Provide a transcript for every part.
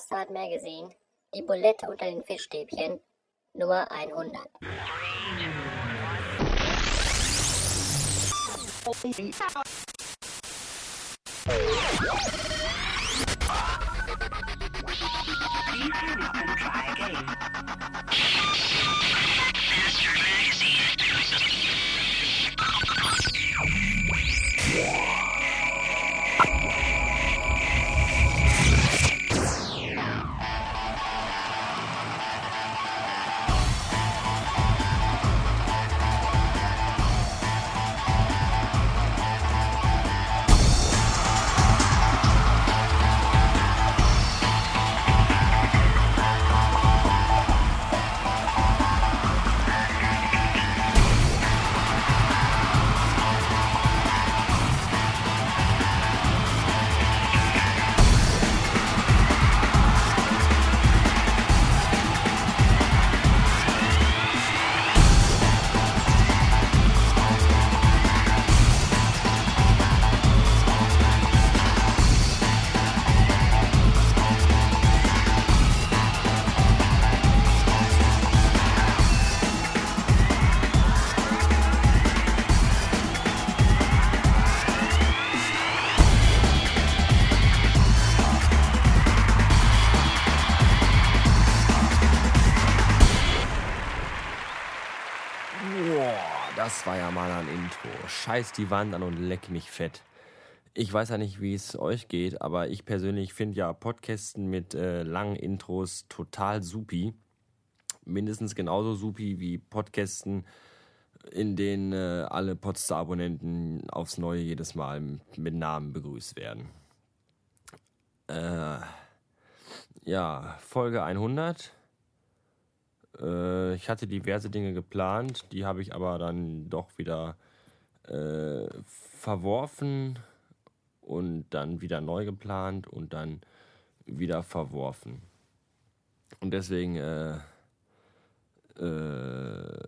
Bastard Magazine, die Bulette unter den Fischstäbchen, Nummer 100. Das war ja mal ein Intro. Scheiß die Wand an und leck mich fett. Ich weiß ja nicht, wie es euch geht, aber ich persönlich finde ja Podcasten mit äh, langen Intros total supi. Mindestens genauso supi wie Podcasten, in denen äh, alle Podstar-Abonnenten aufs Neue jedes Mal mit Namen begrüßt werden. Äh, ja, Folge 100. Äh, ich hatte diverse Dinge geplant, die habe ich aber dann doch wieder äh, verworfen und dann wieder neu geplant und dann wieder verworfen. Und deswegen äh, äh,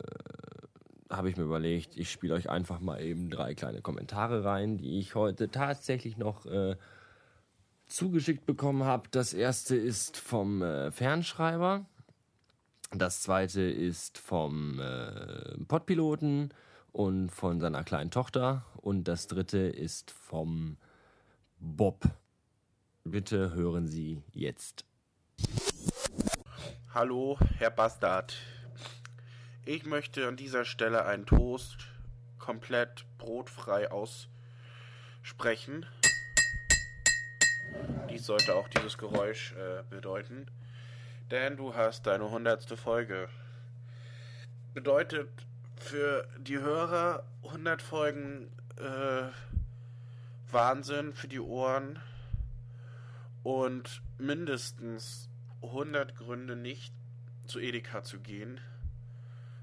habe ich mir überlegt, ich spiele euch einfach mal eben drei kleine Kommentare rein, die ich heute tatsächlich noch äh, zugeschickt bekommen habe. Das erste ist vom äh, Fernschreiber. Das zweite ist vom äh, Podpiloten und von seiner kleinen Tochter. Und das dritte ist vom Bob. Bitte hören Sie jetzt. Hallo, Herr Bastard. Ich möchte an dieser Stelle einen Toast komplett brotfrei aussprechen. Dies sollte auch dieses Geräusch äh, bedeuten. Denn du hast deine hundertste Folge. Bedeutet für die Hörer 100 Folgen äh, Wahnsinn für die Ohren und mindestens 100 Gründe nicht zu Edeka zu gehen,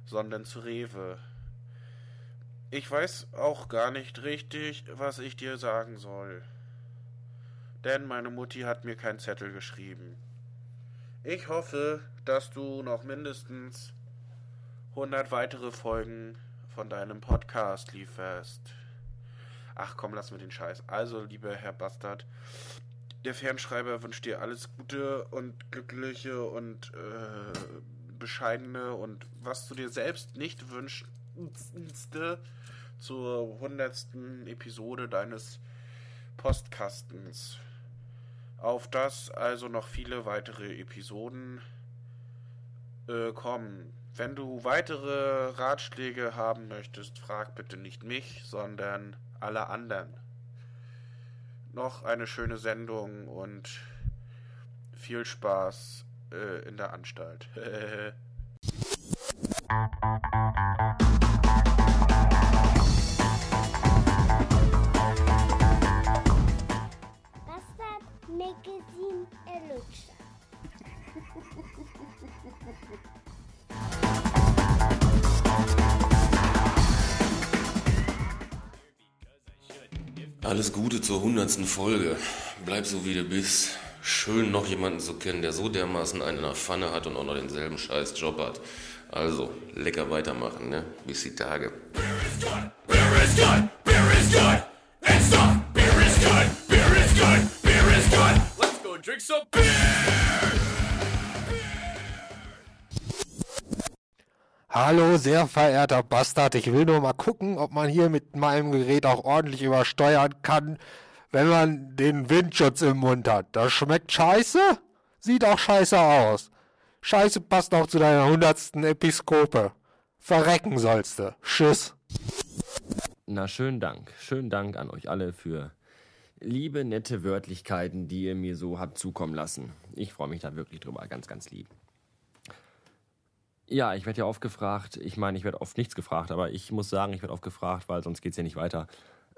sondern zu Rewe. Ich weiß auch gar nicht richtig, was ich dir sagen soll. Denn meine Mutti hat mir keinen Zettel geschrieben. Ich hoffe, dass du noch mindestens 100 weitere Folgen von deinem Podcast lieferst. Ach komm, lass mir den Scheiß. Also, lieber Herr Bastard, der Fernschreiber wünscht dir alles Gute und glückliche und äh, bescheidene und was du dir selbst nicht wünschst zur hundertsten Episode deines Postkastens. Auf das also noch viele weitere Episoden äh, kommen. Wenn du weitere Ratschläge haben möchtest, frag bitte nicht mich, sondern alle anderen. Noch eine schöne Sendung und viel Spaß äh, in der Anstalt. Alles Gute zur hundertsten Folge. Bleib so wie du bist. Schön noch jemanden zu kennen, der so dermaßen einen in der Pfanne hat und auch noch denselben scheiß Job hat. Also, lecker weitermachen, ne? Bis die Tage. Let's go drink some beer! Hallo, sehr verehrter Bastard. Ich will nur mal gucken, ob man hier mit meinem Gerät auch ordentlich übersteuern kann, wenn man den Windschutz im Mund hat. Das schmeckt scheiße? Sieht auch scheiße aus. Scheiße passt auch zu deiner hundertsten Episkope. Verrecken sollst du. Tschüss. Na, schönen Dank. Schönen Dank an euch alle für liebe, nette Wörtlichkeiten, die ihr mir so habt zukommen lassen. Ich freue mich da wirklich drüber. Ganz, ganz lieb. Ja, ich werde ja oft gefragt. Ich meine, ich werde oft nichts gefragt, aber ich muss sagen, ich werde oft gefragt, weil sonst geht es ja nicht weiter.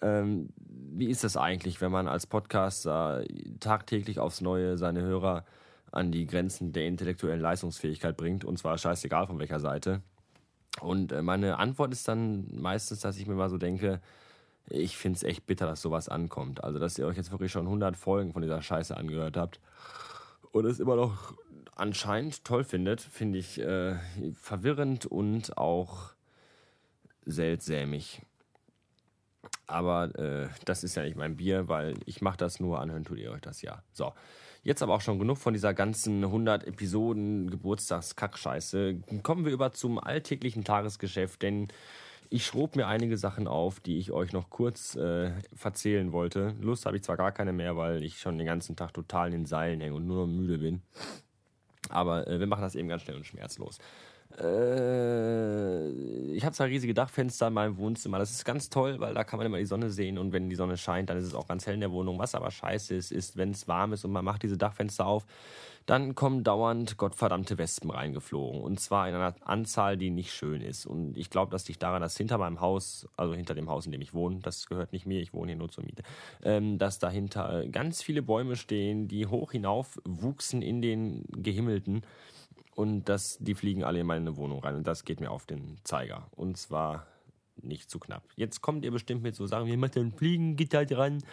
Ähm, wie ist es eigentlich, wenn man als Podcaster tagtäglich aufs Neue seine Hörer an die Grenzen der intellektuellen Leistungsfähigkeit bringt? Und zwar scheißegal von welcher Seite. Und äh, meine Antwort ist dann meistens, dass ich mir mal so denke, ich finde es echt bitter, dass sowas ankommt. Also, dass ihr euch jetzt wirklich schon 100 Folgen von dieser Scheiße angehört habt und es immer noch anscheinend toll findet, finde ich äh, verwirrend und auch seltsämig. Aber äh, das ist ja nicht mein Bier, weil ich mache das nur, anhören tut ihr euch das ja. So, jetzt aber auch schon genug von dieser ganzen 100 Episoden Geburtstagskackscheiße. Kommen wir über zum alltäglichen Tagesgeschäft, denn ich schrob mir einige Sachen auf, die ich euch noch kurz äh, verzählen wollte. Lust habe ich zwar gar keine mehr, weil ich schon den ganzen Tag total in den Seilen hänge und nur noch müde bin. Aber äh, wir machen das eben ganz schnell und schmerzlos. Äh, ich habe zwei riesige Dachfenster in meinem Wohnzimmer. Das ist ganz toll, weil da kann man immer die Sonne sehen und wenn die Sonne scheint, dann ist es auch ganz hell in der Wohnung. Was aber scheiße ist, ist, wenn es warm ist und man macht diese Dachfenster auf, dann kommen dauernd gottverdammte Wespen reingeflogen. Und zwar in einer Anzahl, die nicht schön ist. Und ich glaube, das liegt daran, dass hinter meinem Haus, also hinter dem Haus, in dem ich wohne, das gehört nicht mir, ich wohne hier nur zur Miete, ähm, dass dahinter ganz viele Bäume stehen, die hoch hinauf wuchsen in den Gehimmelten und das, die fliegen alle in meine Wohnung rein und das geht mir auf den Zeiger. Und zwar nicht zu knapp. Jetzt kommt ihr bestimmt mit so Sachen, wie macht denn Fliegengitter dran?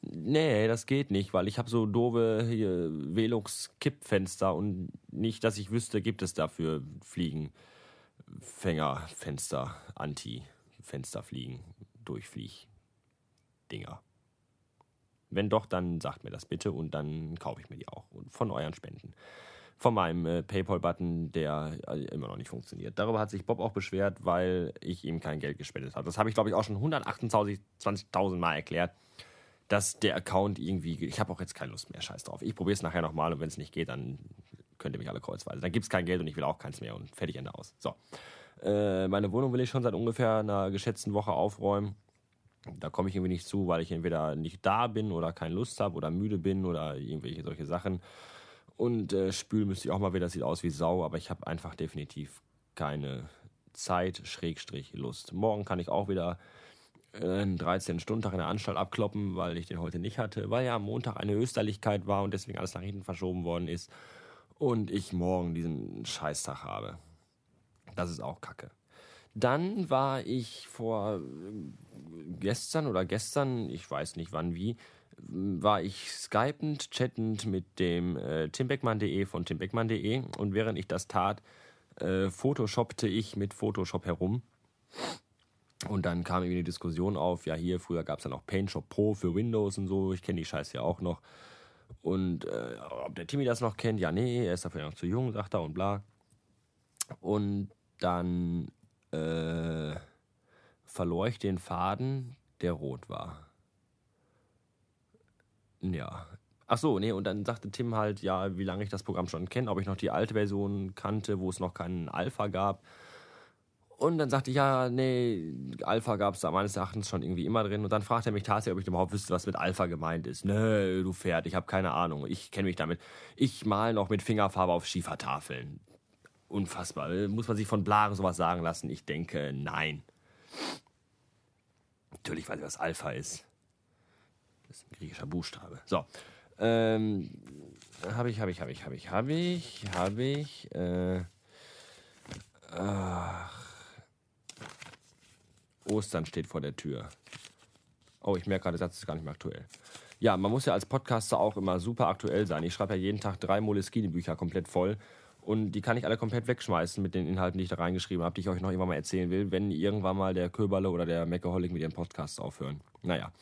Nee, das geht nicht, weil ich habe so doofe Velux-Kippfenster und nicht, dass ich wüsste, gibt es dafür Fliegenfängerfenster, Anti-Fensterfliegen, Durchflieg-Dinger. Wenn doch, dann sagt mir das bitte und dann kaufe ich mir die auch. Von euren Spenden von meinem äh, PayPal-Button, der äh, immer noch nicht funktioniert. Darüber hat sich Bob auch beschwert, weil ich ihm kein Geld gespendet habe. Das habe ich, glaube ich, auch schon 128.000 Mal erklärt, dass der Account irgendwie. Ich habe auch jetzt keine Lust mehr, scheiß drauf. Ich probiere es nachher nochmal und wenn es nicht geht, dann könnt ihr mich alle kreuzweise. Dann gibt es kein Geld und ich will auch keins mehr und fertig Ende aus. So. Äh, meine Wohnung will ich schon seit ungefähr einer geschätzten Woche aufräumen. Da komme ich irgendwie nicht zu, weil ich entweder nicht da bin oder keine Lust habe oder müde bin oder irgendwelche solche Sachen. Und äh, spülen müsste ich auch mal wieder. Das sieht aus wie Sau, aber ich habe einfach definitiv keine Zeit, Schrägstrich, Lust. Morgen kann ich auch wieder einen 13-Stunden-Tag in der Anstalt abkloppen, weil ich den heute nicht hatte, weil ja am Montag eine Österlichkeit war und deswegen alles nach hinten verschoben worden ist. Und ich morgen diesen Scheißtag habe. Das ist auch kacke. Dann war ich vor äh, gestern oder gestern, ich weiß nicht wann wie, war ich skypend, chattend mit dem äh, timbeckmann.de von timbeckmann.de und während ich das tat, äh, photoshoppte ich mit Photoshop herum. Und dann kam irgendwie eine Diskussion auf, ja hier, früher gab es ja noch PaintShop Pro für Windows und so, ich kenne die Scheiße ja auch noch. Und äh, ob der Timmy das noch kennt, ja nee, er ist dafür noch zu jung, sagt er und bla. Und dann äh, verlor ich den Faden, der rot war. Ja. Ach so, nee, und dann sagte Tim halt, ja, wie lange ich das Programm schon kenne, ob ich noch die alte Version kannte, wo es noch keinen Alpha gab. Und dann sagte ich, ja, nee, Alpha gab es da meines Erachtens schon irgendwie immer drin. Und dann fragte er mich tatsächlich, ob ich überhaupt wüsste, was mit Alpha gemeint ist. Nö, du Pferd, ich habe keine Ahnung. Ich kenne mich damit. Ich mal noch mit Fingerfarbe auf Schiefertafeln. Unfassbar. Muss man sich von Blare sowas sagen lassen? Ich denke, nein. Natürlich weiß ich, was Alpha ist. Das ist ein griechischer Buchstabe. So. Ähm, habe ich, habe ich, habe ich, habe ich, habe ich, habe ich, äh, ach, Ostern steht vor der Tür. Oh, ich merke gerade, der Satz ist gar nicht mehr aktuell. Ja, man muss ja als Podcaster auch immer super aktuell sein. Ich schreibe ja jeden Tag drei Moleskine-Bücher komplett voll. Und die kann ich alle komplett wegschmeißen mit den Inhalten, die ich da reingeschrieben habe, die ich euch noch irgendwann mal erzählen will, wenn irgendwann mal der Köberle oder der Meckeholic mit ihren Podcasts aufhören. Naja.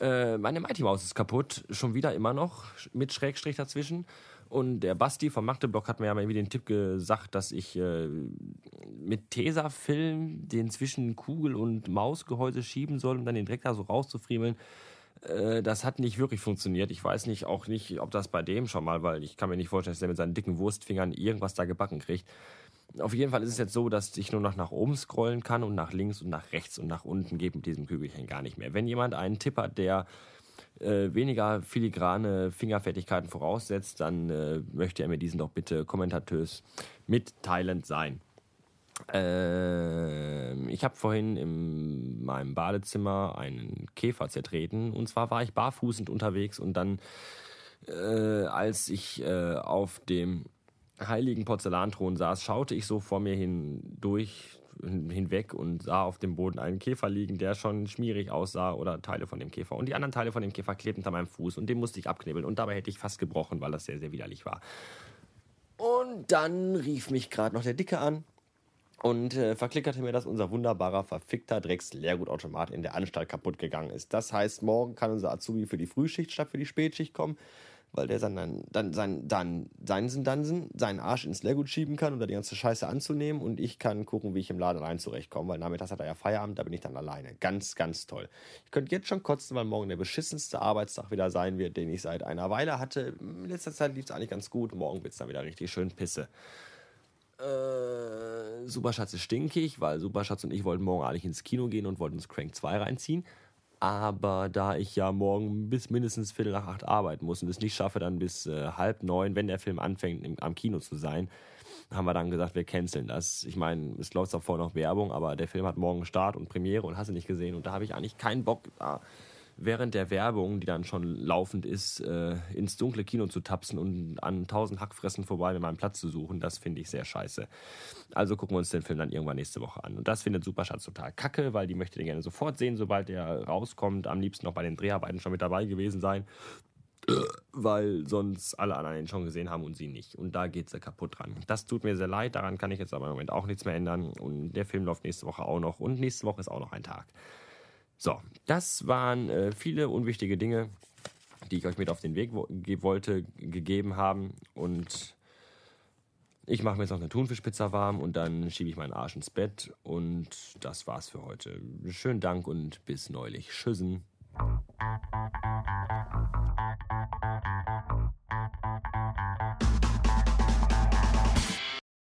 Äh, meine Mighty Maus ist kaputt, schon wieder immer noch, mit Schrägstrich dazwischen. Und der Basti vom Magdeburg hat mir ja mal irgendwie den Tipp gesagt, dass ich äh, mit Tesafilm den zwischen Kugel und Mausgehäuse schieben soll, um dann den Dreck da so rauszufriemeln. Äh, das hat nicht wirklich funktioniert. Ich weiß nicht, auch nicht, ob das bei dem schon mal, weil ich kann mir nicht vorstellen, dass der mit seinen dicken Wurstfingern irgendwas da gebacken kriegt. Auf jeden Fall ist es jetzt so, dass ich nur noch nach oben scrollen kann und nach links und nach rechts und nach unten geht mit diesem Kügelchen gar nicht mehr. Wenn jemand einen Tipp hat, der äh, weniger filigrane Fingerfertigkeiten voraussetzt, dann äh, möchte er mir diesen doch bitte kommentatös mitteilend sein. Äh, ich habe vorhin in meinem Badezimmer einen Käfer zertreten und zwar war ich barfußend unterwegs und dann, äh, als ich äh, auf dem heiligen Porzellanthron saß, schaute ich so vor mir hindurch hinweg und sah auf dem Boden einen Käfer liegen, der schon schmierig aussah oder Teile von dem Käfer. Und die anderen Teile von dem Käfer klebten unter meinem Fuß und den musste ich abknibbeln und dabei hätte ich fast gebrochen, weil das sehr, sehr widerlich war. Und dann rief mich gerade noch der Dicke an und äh, verklickerte mir, dass unser wunderbarer, verfickter Drecks-Leergutautomat in der Anstalt kaputt gegangen ist. Das heißt, morgen kann unser Azubi für die Frühschicht statt für die Spätschicht kommen weil der dann, dann, sein, dann seinen Dansen, seinen Arsch ins Leergut schieben kann, um da die ganze Scheiße anzunehmen und ich kann gucken, wie ich im Laden rein zurechtkomme, weil nachmittags hat er ja Feierabend, da bin ich dann alleine. Ganz, ganz toll. Ich könnte jetzt schon kotzen, weil morgen der beschissenste Arbeitstag wieder sein wird, den ich seit einer Weile hatte. In letzter Zeit lief es eigentlich ganz gut, morgen wird es dann wieder richtig schön pisse. Äh, Superschatz ist stinkig, weil Superschatz und ich wollten morgen eigentlich ins Kino gehen und wollten uns Crank 2 reinziehen. Aber da ich ja morgen bis mindestens Viertel nach acht arbeiten muss und es nicht schaffe, dann bis äh, halb neun, wenn der Film anfängt, im, am Kino zu sein, haben wir dann gesagt, wir canceln das. Ich meine, es läuft davor noch Werbung, aber der Film hat morgen Start und Premiere und hast du nicht gesehen. Und da habe ich eigentlich keinen Bock, da während der Werbung, die dann schon laufend ist, äh, ins dunkle Kino zu tapsen und an tausend Hackfressen vorbei mit meinem Platz zu suchen, das finde ich sehr scheiße. Also gucken wir uns den Film dann irgendwann nächste Woche an. Und das findet Superschatz total kacke, weil die möchte den gerne sofort sehen, sobald der rauskommt. Am liebsten noch bei den Dreharbeiten schon mit dabei gewesen sein. Weil sonst alle anderen ihn schon gesehen haben und sie nicht. Und da geht sie kaputt dran. Das tut mir sehr leid, daran kann ich jetzt aber im Moment auch nichts mehr ändern. Und der Film läuft nächste Woche auch noch. Und nächste Woche ist auch noch ein Tag. So, das waren äh, viele unwichtige Dinge, die ich euch mit auf den Weg wo wollte, gegeben haben. Und ich mache mir jetzt noch eine Thunfischpizza warm und dann schiebe ich meinen Arsch ins Bett. Und das war's für heute. Schönen Dank und bis neulich. Tschüssen.